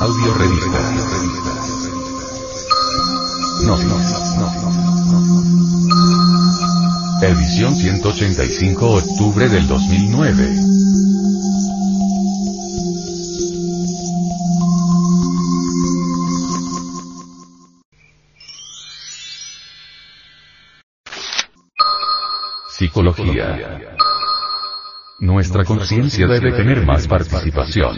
Audio revista. No, no, no, no. Edición 185 octubre del 2009. Psicología. Nuestra conciencia debe tener más participación.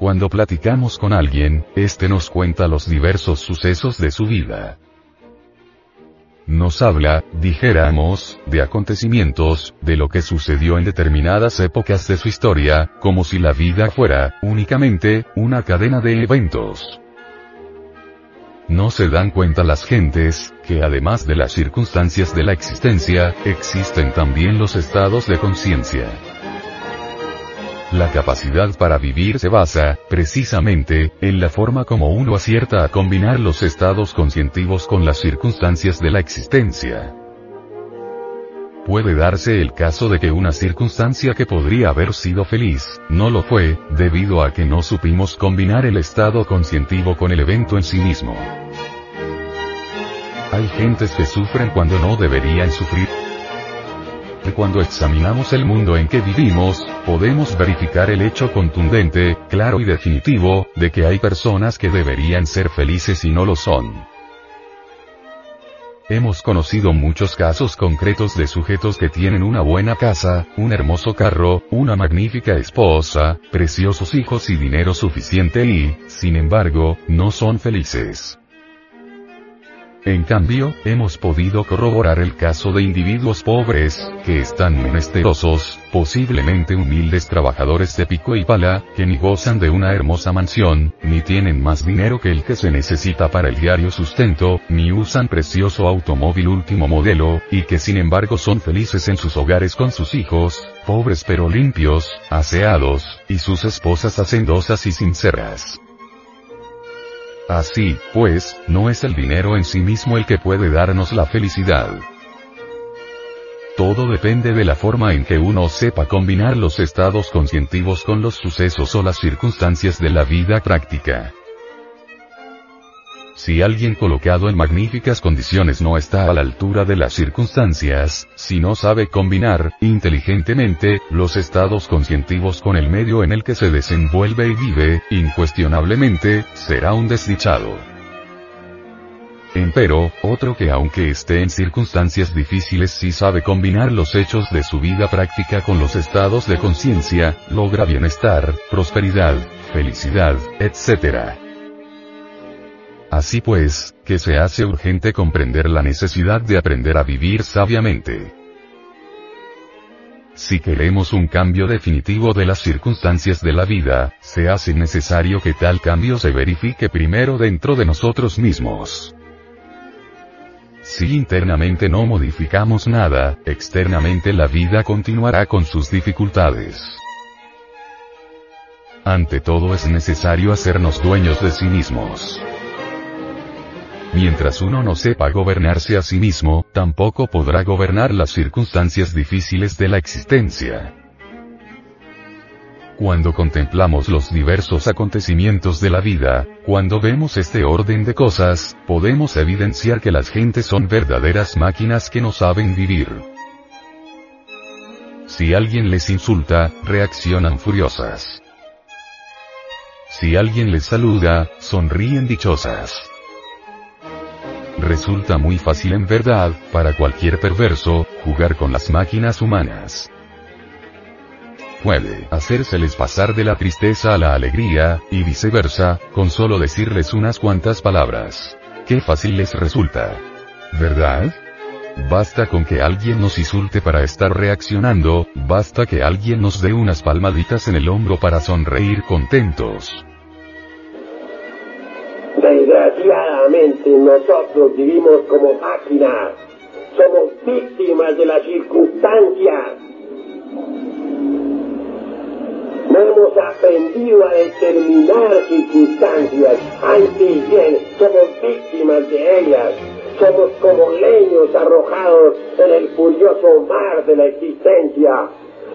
Cuando platicamos con alguien, éste nos cuenta los diversos sucesos de su vida. Nos habla, dijéramos, de acontecimientos, de lo que sucedió en determinadas épocas de su historia, como si la vida fuera, únicamente, una cadena de eventos. No se dan cuenta las gentes, que además de las circunstancias de la existencia, existen también los estados de conciencia. La capacidad para vivir se basa, precisamente, en la forma como uno acierta a combinar los estados conscientivos con las circunstancias de la existencia. Puede darse el caso de que una circunstancia que podría haber sido feliz, no lo fue, debido a que no supimos combinar el estado conscientivo con el evento en sí mismo. Hay gentes que sufren cuando no deberían sufrir. Cuando examinamos el mundo en que vivimos, podemos verificar el hecho contundente, claro y definitivo, de que hay personas que deberían ser felices y no lo son. Hemos conocido muchos casos concretos de sujetos que tienen una buena casa, un hermoso carro, una magnífica esposa, preciosos hijos y dinero suficiente y, sin embargo, no son felices. En cambio, hemos podido corroborar el caso de individuos pobres, que están menesterosos, posiblemente humildes trabajadores de pico y pala, que ni gozan de una hermosa mansión, ni tienen más dinero que el que se necesita para el diario sustento, ni usan precioso automóvil último modelo, y que sin embargo son felices en sus hogares con sus hijos, pobres pero limpios, aseados, y sus esposas hacendosas y sinceras. Así, pues, no es el dinero en sí mismo el que puede darnos la felicidad. Todo depende de la forma en que uno sepa combinar los estados conscientivos con los sucesos o las circunstancias de la vida práctica. Si alguien colocado en magníficas condiciones no está a la altura de las circunstancias, si no sabe combinar, inteligentemente, los estados conscientivos con el medio en el que se desenvuelve y vive, incuestionablemente, será un desdichado. Empero, otro que aunque esté en circunstancias difíciles sí sabe combinar los hechos de su vida práctica con los estados de conciencia, logra bienestar, prosperidad, felicidad, etc. Así pues, que se hace urgente comprender la necesidad de aprender a vivir sabiamente. Si queremos un cambio definitivo de las circunstancias de la vida, se hace necesario que tal cambio se verifique primero dentro de nosotros mismos. Si internamente no modificamos nada, externamente la vida continuará con sus dificultades. Ante todo es necesario hacernos dueños de sí mismos. Mientras uno no sepa gobernarse a sí mismo, tampoco podrá gobernar las circunstancias difíciles de la existencia. Cuando contemplamos los diversos acontecimientos de la vida, cuando vemos este orden de cosas, podemos evidenciar que las gentes son verdaderas máquinas que no saben vivir. Si alguien les insulta, reaccionan furiosas. Si alguien les saluda, sonríen dichosas. Resulta muy fácil en verdad, para cualquier perverso, jugar con las máquinas humanas. Puede hacérseles pasar de la tristeza a la alegría, y viceversa, con solo decirles unas cuantas palabras. Qué fácil les resulta. ¿Verdad? Basta con que alguien nos insulte para estar reaccionando, basta que alguien nos dé unas palmaditas en el hombro para sonreír contentos. Nosotros vivimos como máquinas, somos víctimas de las circunstancias. No hemos aprendido a determinar circunstancias, antes bien somos víctimas de ellas. Somos como leños arrojados en el furioso mar de la existencia.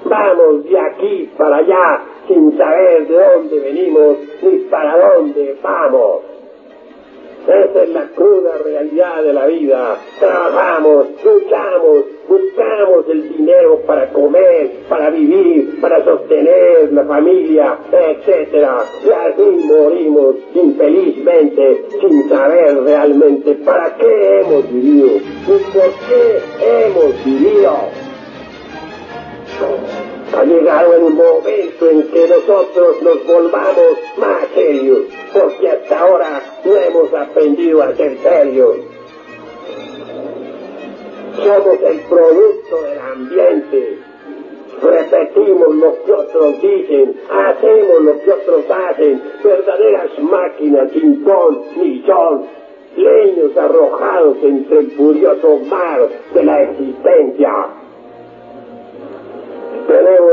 Vamos de aquí para allá sin saber de dónde venimos ni para dónde vamos. Esa es la cruda realidad de la vida. Trabajamos, luchamos, buscamos el dinero para comer, para vivir, para sostener la familia, etc. Y así morimos infelizmente sin saber realmente para qué hemos vivido y por qué hemos vivido. Ha llegado el momento en que nosotros nos volvamos más serios, porque hasta ahora no hemos aprendido a ser serios. Somos el producto del ambiente. Repetimos lo que otros dicen, hacemos lo que otros hacen, verdaderas máquinas sin ton ni son, leños arrojados entre el furioso mar de la existencia.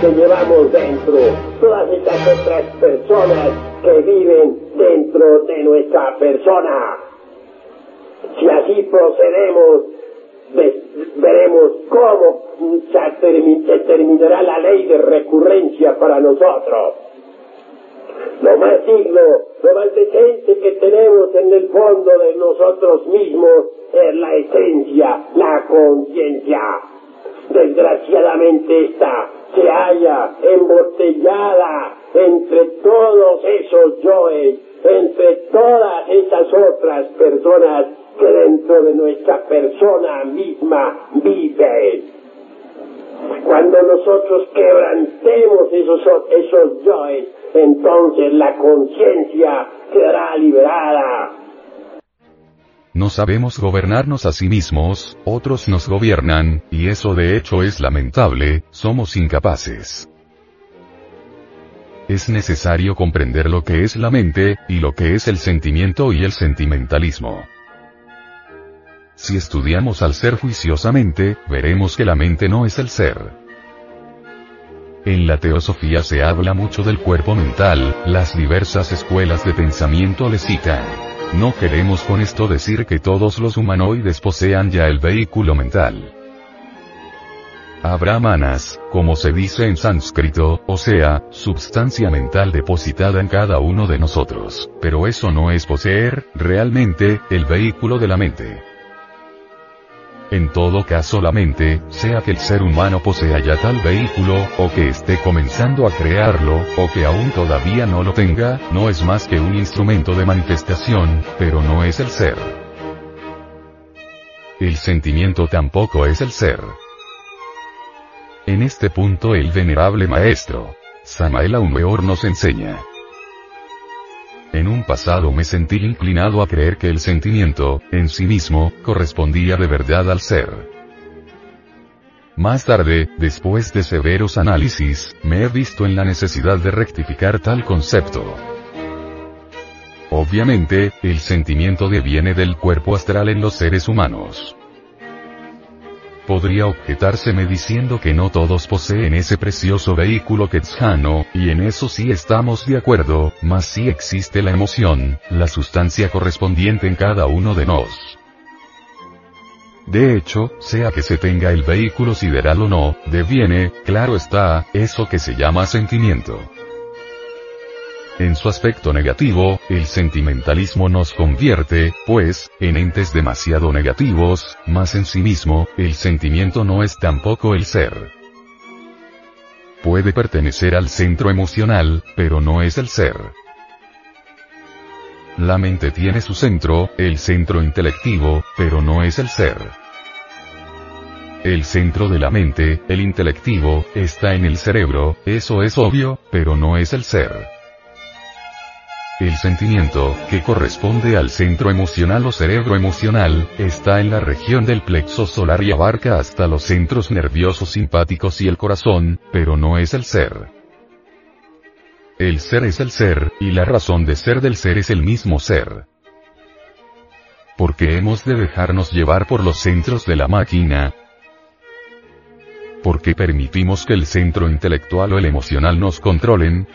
que llevamos dentro, todas esas otras personas que viven dentro de nuestra persona. Si así procedemos, veremos cómo se terminará la ley de recurrencia para nosotros. Lo más digno, lo más decente que tenemos en el fondo de nosotros mismos es la esencia, la conciencia. Desgraciadamente esta se halla embotellada entre todos esos yoes, entre todas esas otras personas que dentro de nuestra persona misma viven. Cuando nosotros quebrantemos esos, esos yoes, entonces la conciencia quedará liberada. No sabemos gobernarnos a sí mismos, otros nos gobiernan, y eso de hecho es lamentable, somos incapaces. Es necesario comprender lo que es la mente, y lo que es el sentimiento y el sentimentalismo. Si estudiamos al ser juiciosamente, veremos que la mente no es el ser. En la teosofía se habla mucho del cuerpo mental, las diversas escuelas de pensamiento le citan. No queremos con esto decir que todos los humanoides posean ya el vehículo mental. Habrá manas, como se dice en sánscrito, o sea, substancia mental depositada en cada uno de nosotros, pero eso no es poseer, realmente, el vehículo de la mente. En todo caso la mente, sea que el ser humano posea ya tal vehículo, o que esté comenzando a crearlo, o que aún todavía no lo tenga, no es más que un instrumento de manifestación, pero no es el ser. El sentimiento tampoco es el ser. En este punto el venerable maestro, Samael Aumeor nos enseña. En un pasado me sentí inclinado a creer que el sentimiento, en sí mismo, correspondía de verdad al ser. Más tarde, después de severos análisis, me he visto en la necesidad de rectificar tal concepto. Obviamente, el sentimiento deviene del cuerpo astral en los seres humanos. Podría objetárseme diciendo que no todos poseen ese precioso vehículo quetzano, y en eso sí estamos de acuerdo, mas sí existe la emoción, la sustancia correspondiente en cada uno de nos. De hecho, sea que se tenga el vehículo sideral o no, deviene, claro está, eso que se llama sentimiento. En su aspecto negativo, el sentimentalismo nos convierte, pues, en entes demasiado negativos, mas en sí mismo, el sentimiento no es tampoco el ser. Puede pertenecer al centro emocional, pero no es el ser. La mente tiene su centro, el centro intelectivo, pero no es el ser. El centro de la mente, el intelectivo, está en el cerebro, eso es obvio, pero no es el ser. El sentimiento, que corresponde al centro emocional o cerebro emocional, está en la región del plexo solar y abarca hasta los centros nerviosos simpáticos y el corazón, pero no es el ser. El ser es el ser, y la razón de ser del ser es el mismo ser. Porque hemos de dejarnos llevar por los centros de la máquina? Porque permitimos que el centro intelectual o el emocional nos controlen?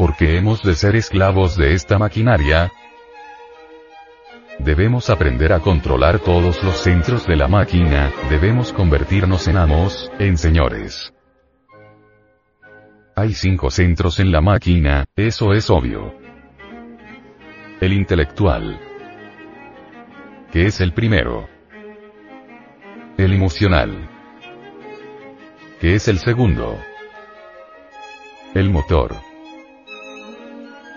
Porque hemos de ser esclavos de esta maquinaria? Debemos aprender a controlar todos los centros de la máquina, debemos convertirnos en amos, en señores. Hay cinco centros en la máquina, eso es obvio. El intelectual. Que es el primero. El emocional. Que es el segundo. El motor.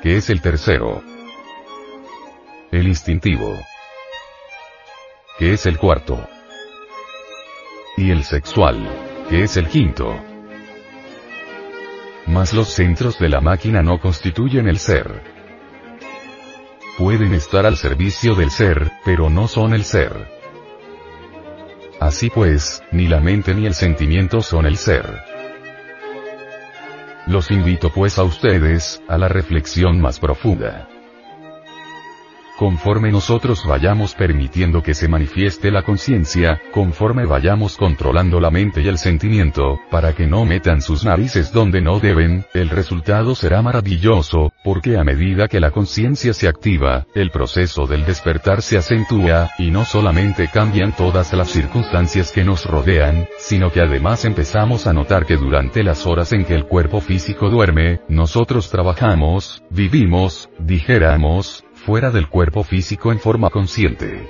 Que es el tercero. El instintivo. Que es el cuarto. Y el sexual. Que es el quinto. Mas los centros de la máquina no constituyen el ser. Pueden estar al servicio del ser, pero no son el ser. Así pues, ni la mente ni el sentimiento son el ser. Los invito pues a ustedes, a la reflexión más profunda. Conforme nosotros vayamos permitiendo que se manifieste la conciencia, conforme vayamos controlando la mente y el sentimiento, para que no metan sus narices donde no deben, el resultado será maravilloso, porque a medida que la conciencia se activa, el proceso del despertar se acentúa, y no solamente cambian todas las circunstancias que nos rodean, sino que además empezamos a notar que durante las horas en que el cuerpo físico duerme, nosotros trabajamos, vivimos, dijéramos, fuera del cuerpo físico en forma consciente.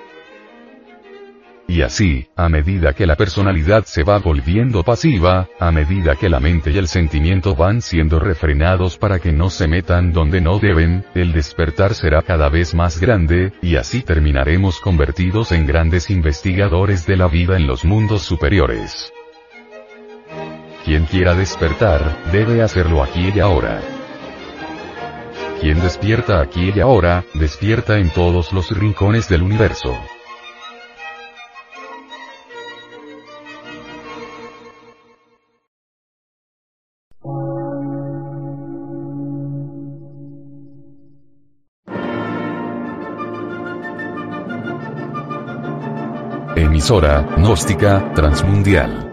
Y así, a medida que la personalidad se va volviendo pasiva, a medida que la mente y el sentimiento van siendo refrenados para que no se metan donde no deben, el despertar será cada vez más grande, y así terminaremos convertidos en grandes investigadores de la vida en los mundos superiores. Quien quiera despertar, debe hacerlo aquí y ahora. Quien despierta aquí y ahora, despierta en todos los rincones del universo. Emisora, gnóstica, transmundial